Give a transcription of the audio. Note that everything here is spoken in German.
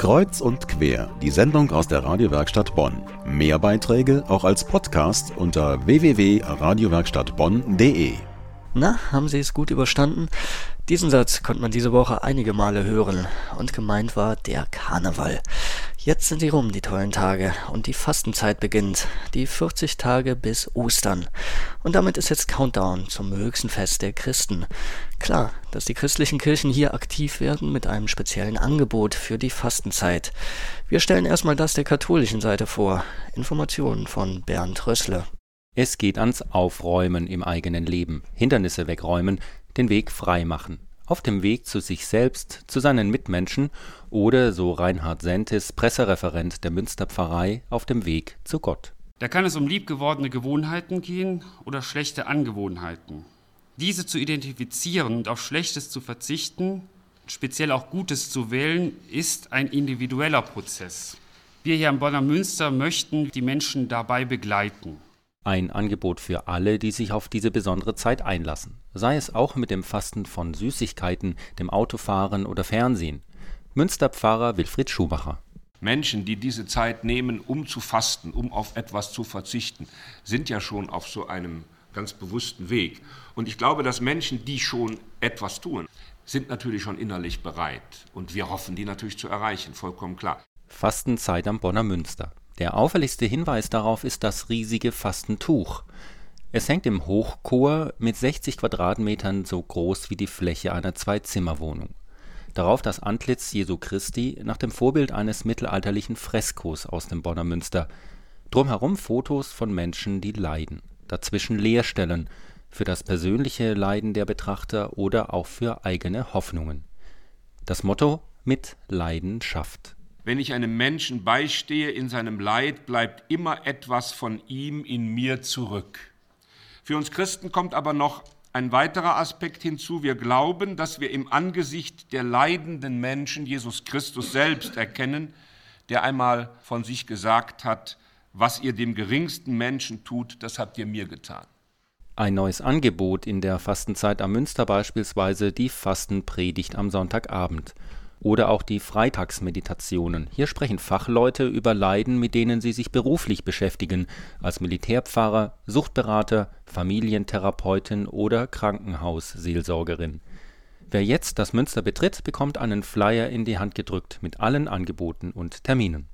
Kreuz und quer, die Sendung aus der Radiowerkstatt Bonn. Mehr Beiträge auch als Podcast unter www.radiowerkstattbonn.de. Na, haben Sie es gut überstanden? Diesen Satz konnte man diese Woche einige Male hören und gemeint war der Karneval. Jetzt sind sie rum, die tollen Tage, und die Fastenzeit beginnt, die 40 Tage bis Ostern. Und damit ist jetzt Countdown zum höchsten Fest der Christen. Klar, dass die christlichen Kirchen hier aktiv werden mit einem speziellen Angebot für die Fastenzeit. Wir stellen erstmal das der katholischen Seite vor. Informationen von Bernd Rössle. Es geht ans Aufräumen im eigenen Leben, Hindernisse wegräumen, den Weg frei machen auf dem Weg zu sich selbst, zu seinen Mitmenschen oder, so Reinhard Sentis, Pressereferent der Münsterpfarrei, auf dem Weg zu Gott. Da kann es um liebgewordene Gewohnheiten gehen oder schlechte Angewohnheiten. Diese zu identifizieren und auf Schlechtes zu verzichten, speziell auch Gutes zu wählen, ist ein individueller Prozess. Wir hier am Bonner Münster möchten die Menschen dabei begleiten. Ein Angebot für alle, die sich auf diese besondere Zeit einlassen, sei es auch mit dem Fasten von Süßigkeiten, dem Autofahren oder Fernsehen. Münsterpfarrer Wilfried Schumacher. Menschen, die diese Zeit nehmen, um zu fasten, um auf etwas zu verzichten, sind ja schon auf so einem ganz bewussten Weg. Und ich glaube, dass Menschen, die schon etwas tun, sind natürlich schon innerlich bereit. Und wir hoffen, die natürlich zu erreichen, vollkommen klar. Fastenzeit am Bonner Münster. Der auffälligste Hinweis darauf ist das riesige Fastentuch. Es hängt im Hochchor mit 60 Quadratmetern so groß wie die Fläche einer Zwei-Zimmer-Wohnung. Darauf das Antlitz Jesu Christi nach dem Vorbild eines mittelalterlichen Freskos aus dem Bonner Münster. Drumherum Fotos von Menschen, die leiden. Dazwischen Leerstellen für das persönliche Leiden der Betrachter oder auch für eigene Hoffnungen. Das Motto mit Leidenschaft. Wenn ich einem Menschen beistehe in seinem Leid, bleibt immer etwas von ihm in mir zurück. Für uns Christen kommt aber noch ein weiterer Aspekt hinzu. Wir glauben, dass wir im Angesicht der leidenden Menschen Jesus Christus selbst erkennen, der einmal von sich gesagt hat, was ihr dem geringsten Menschen tut, das habt ihr mir getan. Ein neues Angebot in der Fastenzeit am Münster beispielsweise die Fastenpredigt am Sonntagabend oder auch die Freitagsmeditationen. Hier sprechen Fachleute über Leiden, mit denen sie sich beruflich beschäftigen, als Militärpfarrer, Suchtberater, Familientherapeutin oder Krankenhausseelsorgerin. Wer jetzt das Münster betritt, bekommt einen Flyer in die Hand gedrückt mit allen Angeboten und Terminen